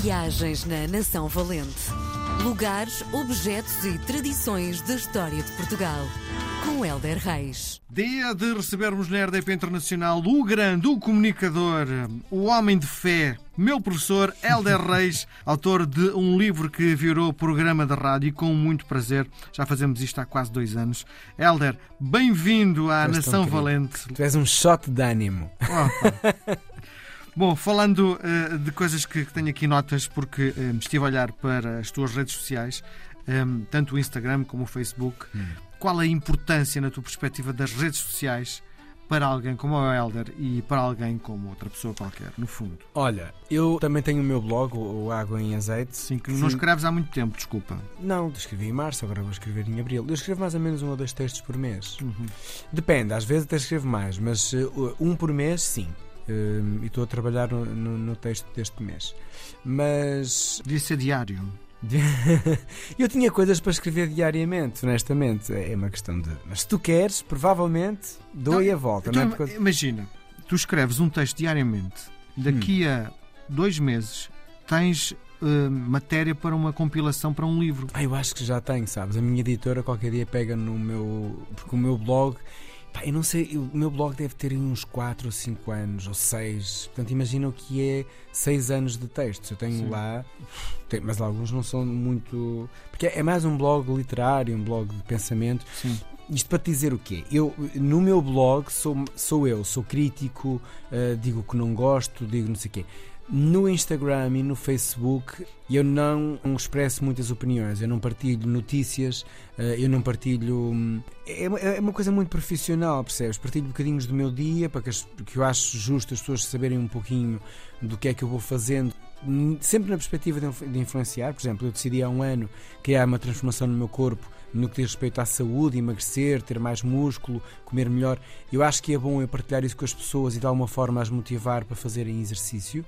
Viagens na Nação Valente. Lugares, objetos e tradições da história de Portugal. Com Helder Reis. Dia de recebermos na RDP Internacional o grande, o comunicador, o homem de fé, meu professor Helder Reis, autor de um livro que virou programa de rádio e com muito prazer. Já fazemos isto há quase dois anos. Helder, bem-vindo à Nação. Valente. Tu és um shot de ânimo. Opa. Bom, falando eh, de coisas que, que tenho aqui notas, porque eh, estive a olhar para as tuas redes sociais, eh, tanto o Instagram como o Facebook, qual a importância, na tua perspectiva, das redes sociais para alguém como o Helder e para alguém como outra pessoa qualquer, no fundo? Olha, eu também tenho o meu blog, o Água em Azeite. Sim, que não escreves há muito tempo, desculpa. Não, escrevi em março, agora vou escrever em abril. Eu escrevo mais ou menos um ou dois textos por mês. Uhum. Depende, às vezes até escrevo mais, mas eh, um por mês, sim. Eh, e estou a trabalhar no, no- no texto deste mês. Mas Devia ser diário. eu tinha coisas para escrever diariamente, honestamente. É uma questão de. Mas se tu queres, provavelmente dou-lhe a volta. Então, não é? Porque- Imagina, tu escreves um texto diariamente, daqui a dois meses tens eh, matéria para uma compilação para um livro. Ah, eu acho que já tenho, sabes? A minha editora qualquer dia pega no meu. Porque o meu blog. Pá, eu não sei, o meu blog deve ter uns 4 ou 5 anos, ou 6. Portanto, imagina o que é 6 anos de textos. Eu tenho Sim. lá. tem- mas alguns não são muito. Porque é mais um blog literário, um blog de pensamento. Sim. Isto para te dizer o quê? Eu, no meu blog, sou, sou eu, sou crítico, eh, digo que não gosto, digo não sei o quê. No Instagram e no Facebook eu não expresso muitas opiniões, eu não partilho notícias, eh, eu não partilho. hum, É uma, é uma coisa muito profissional, percebes? Partilho bocadinhos do meu dia para que, eu acho justo as pessoas saberem um pouquinho do que é que eu vou fazendo, sempre na perspectiva de, influ- de influenciar. Por exemplo, eu decidi há um ano criar uma transformação no meu corpo no que diz respeito à saúde, emagrecer, ter mais músculo, comer melhor. Eu acho que é bom eu partilhar isso com as pessoas e de alguma forma as motivar para fazerem exercício.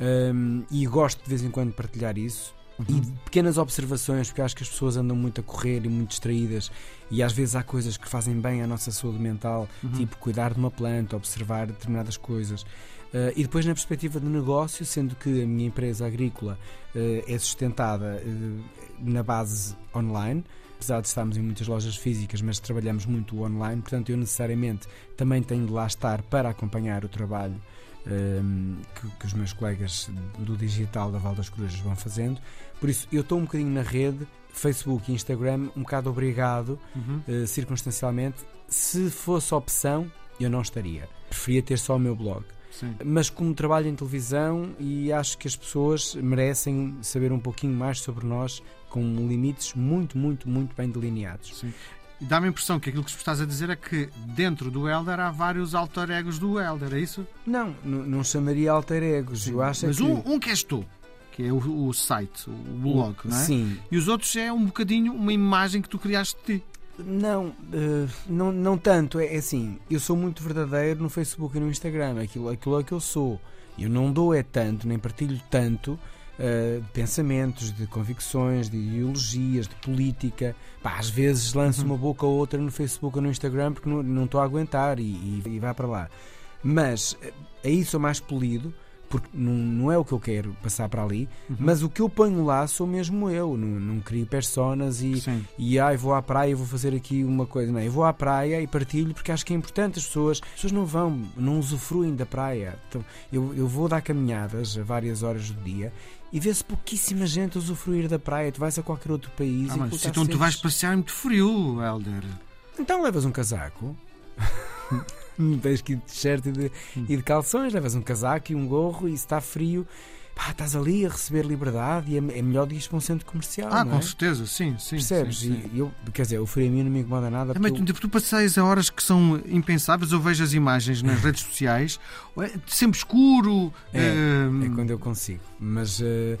Hum, e gosto de vez em quando partilhar isso. E de pequenas observações, porque acho que as pessoas andam muito a correr e muito distraídas, e às vezes há coisas que fazem bem à nossa saúde mental, Uhum. tipo cuidar de uma planta, observar determinadas coisas. Uh, e depois, na perspectiva de negócio, sendo que a minha empresa agrícola uh, é sustentada uh, na base online, apesar de estarmos em muitas lojas físicas, mas trabalhamos muito online, portanto, eu necessariamente também tenho de lá estar para acompanhar o trabalho que, que os meus colegas do digital da Val das Corujas vão fazendo. Por isso, eu estou um bocadinho na rede, Facebook e Instagram, um bocado obrigado, Uhum. eh, circunstancialmente. Se fosse opção, eu não estaria. Preferia ter só o meu blog. Sim. Mas como trabalho em televisão e acho que as pessoas merecem saber um pouquinho mais sobre nós com limites muito, muito, muito bem delineados. Sim. E dá-me a impressão que aquilo que estás a dizer é que dentro do Helder há vários alter egos do Helder, é isso? Não, não chamaria alter egos. Eu acho Mas que... um, um que és tu, que é o, o site, o blog, não é? Sim, E os outros é um bocadinho uma imagem que tu criaste de ti. Não, eh, não, não tanto. É, é assim, eu sou muito verdadeiro no Facebook e no Instagram. Aquilo, aquilo é que eu sou. Eu não dou é tanto, nem partilho tanto eh, de pensamentos, de convicções, de ideologias, de política. Pá, às vezes lanço uma boca ou outra no Facebook ou no Instagram porque não estou a aguentar e, e, e vai para lá. Mas eh, aí sou mais polido. Porque não, não é o que eu quero passar para ali, mas o que eu ponho lá sou mesmo eu. Não, não crio personas e, Sim. e ai, vou à praia e vou fazer aqui uma coisa. Não, eu vou à praia e partilho porque acho que é importante. As pessoas, as pessoas não vão, não usufruem da praia. Então, eu, eu vou dar caminhadas a várias horas do dia e vê-se pouquíssima gente usufruir da praia. Tu vais a qualquer outro país Ah, e mas puta, então tu vais passear muito frio, Helder. Então levas um casaco. Tens que ir de t-shirt e de, e de calções, levas um casaco e um gorro e se está frio, pá, estás ali a receber liberdade e é, é melhor de ir para um centro comercial. Ah, com é? certeza, sim, sim. Percebes? sim, sim. E eu, quer dizer, o frio a mim não me incomoda nada. Também porque eu- tu, tu passeias a horas que são impensáveis. Eu vejo as imagens nas redes sociais, é sempre escuro. É, eh, É quando eu consigo. Mas eh,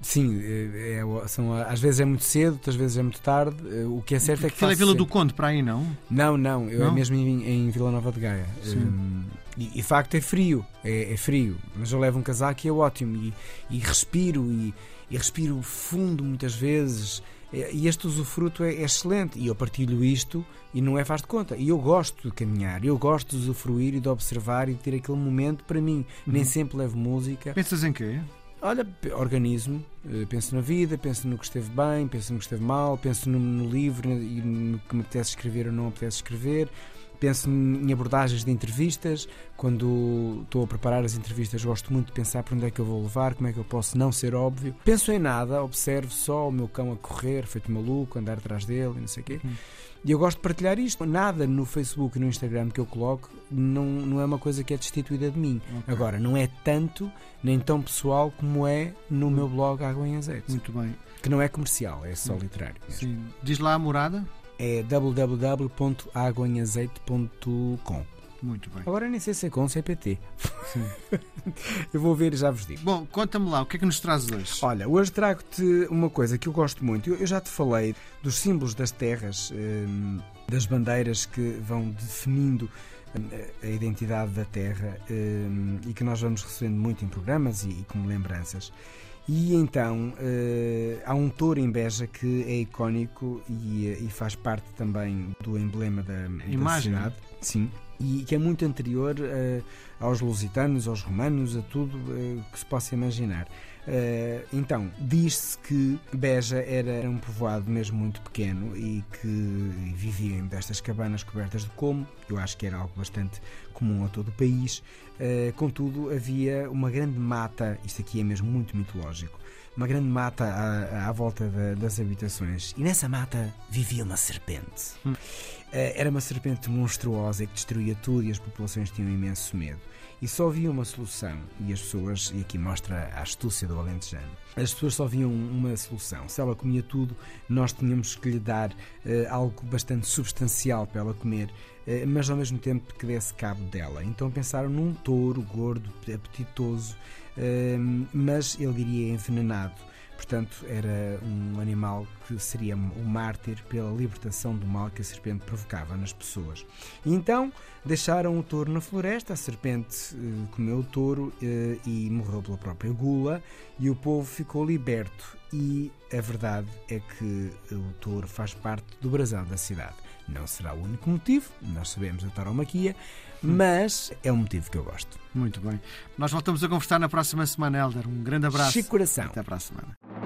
sim, eh, é- são, às vezes é muito cedo, outras vezes é muito tarde. Eh, o que é certo é que. Aquilo é Vila do sempre. Conde, para aí, não? Não, não, eu é Não? mesmo em, em Vila Nova de Gaia. Hum, e, de facto é frio, é, é frio, mas eu levo um casaco e é ótimo. E, e respiro, e, e respiro fundo muitas vezes. É, E este usufruto é, é excelente. E eu partilho isto e não é faz de conta. E eu gosto de caminhar, eu gosto de usufruir e de observar e de ter aquele momento para mim. Nem sempre levo música. Pensas em quê? Olha, organizo-me, eh, penso na vida, penso no que esteve bem, penso no que esteve mal, penso no, no livro e no que me apetece escrever ou não apetece escrever penso em abordagens de entrevistas. Quando estou a preparar as entrevistas, gosto muito de pensar para onde é que eu vou levar, como é que eu posso não ser óbvio. Penso em nada, observo só o meu cão a correr, feito maluco, andar atrás dele e não sei o quê. Uhum. E eu gosto de partilhar isto. Nada no Facebook e no Instagram que eu coloco não, não é uma coisa que é destituída de mim. Okay. Agora, não é tanto, nem tão pessoal como é no meu blog Água em Azeite. Muito bem. Que não é comercial, é só literário. Mesmo. Sim. Diz lá a morada? É www.aguanhazeite.com. Muito bem. Agora nem sei se é com, se é PT. eu vou ver e já vos digo. Bom, conta-me lá, o que é que nos traz hoje? Olha, hoje trago-te uma coisa que eu gosto muito. Eu, já te falei dos símbolos das terras, hum, das bandeiras que vão definindo a identidade da terra hum, e que nós vamos recebendo muito em programas e como lembranças. E então uh, há um touro em Beja que é icónico e, eh, e faz parte também do emblema da, da cidade. Sim. E que é muito anterior uh, aos lusitanos, aos romanos, a tudo uh, que se possa imaginar. Uh, então, diz-se que Beja era um povoado mesmo muito pequeno e que viviam destas cabanas cobertas de como. Eu acho que era algo bastante comum a todo o país. Contudo, havia uma grande mata, isto aqui é mesmo muito mitológico, uma grande mata à, à volta da, das habitações. E nessa mata vivia uma serpente. Hum. Uh, era uma serpente monstruosa que destruía tudo e as populações tinham imenso medo. E só havia uma solução, e as pessoas, e aqui mostra a astúcia do alentejano, as pessoas só viam uma solução. Se ela comia tudo, nós tínhamos que lhe dar uh, algo bastante substancial para ela comer, uh, mas ao mesmo tempo que desse cabo dela. Então pensaram num touro gordo, apetitoso, uh, mas ele diria envenenado Portanto, era um animal que seria o mártir pela libertação do mal que a serpente provocava nas pessoas. E então deixaram o touro na floresta, a serpente eh, comeu o touro eh, e morreu pela própria gula, e o povo ficou liberto. E a verdade é que o touro faz parte do brasão da cidade. Não será o único motivo, nós sabemos a tauromaquia, mas é um motivo que eu gosto. Muito bem. Nós voltamos a conversar na próxima semana, Helder. Um grande abraço. Chico coração. Até para a semana.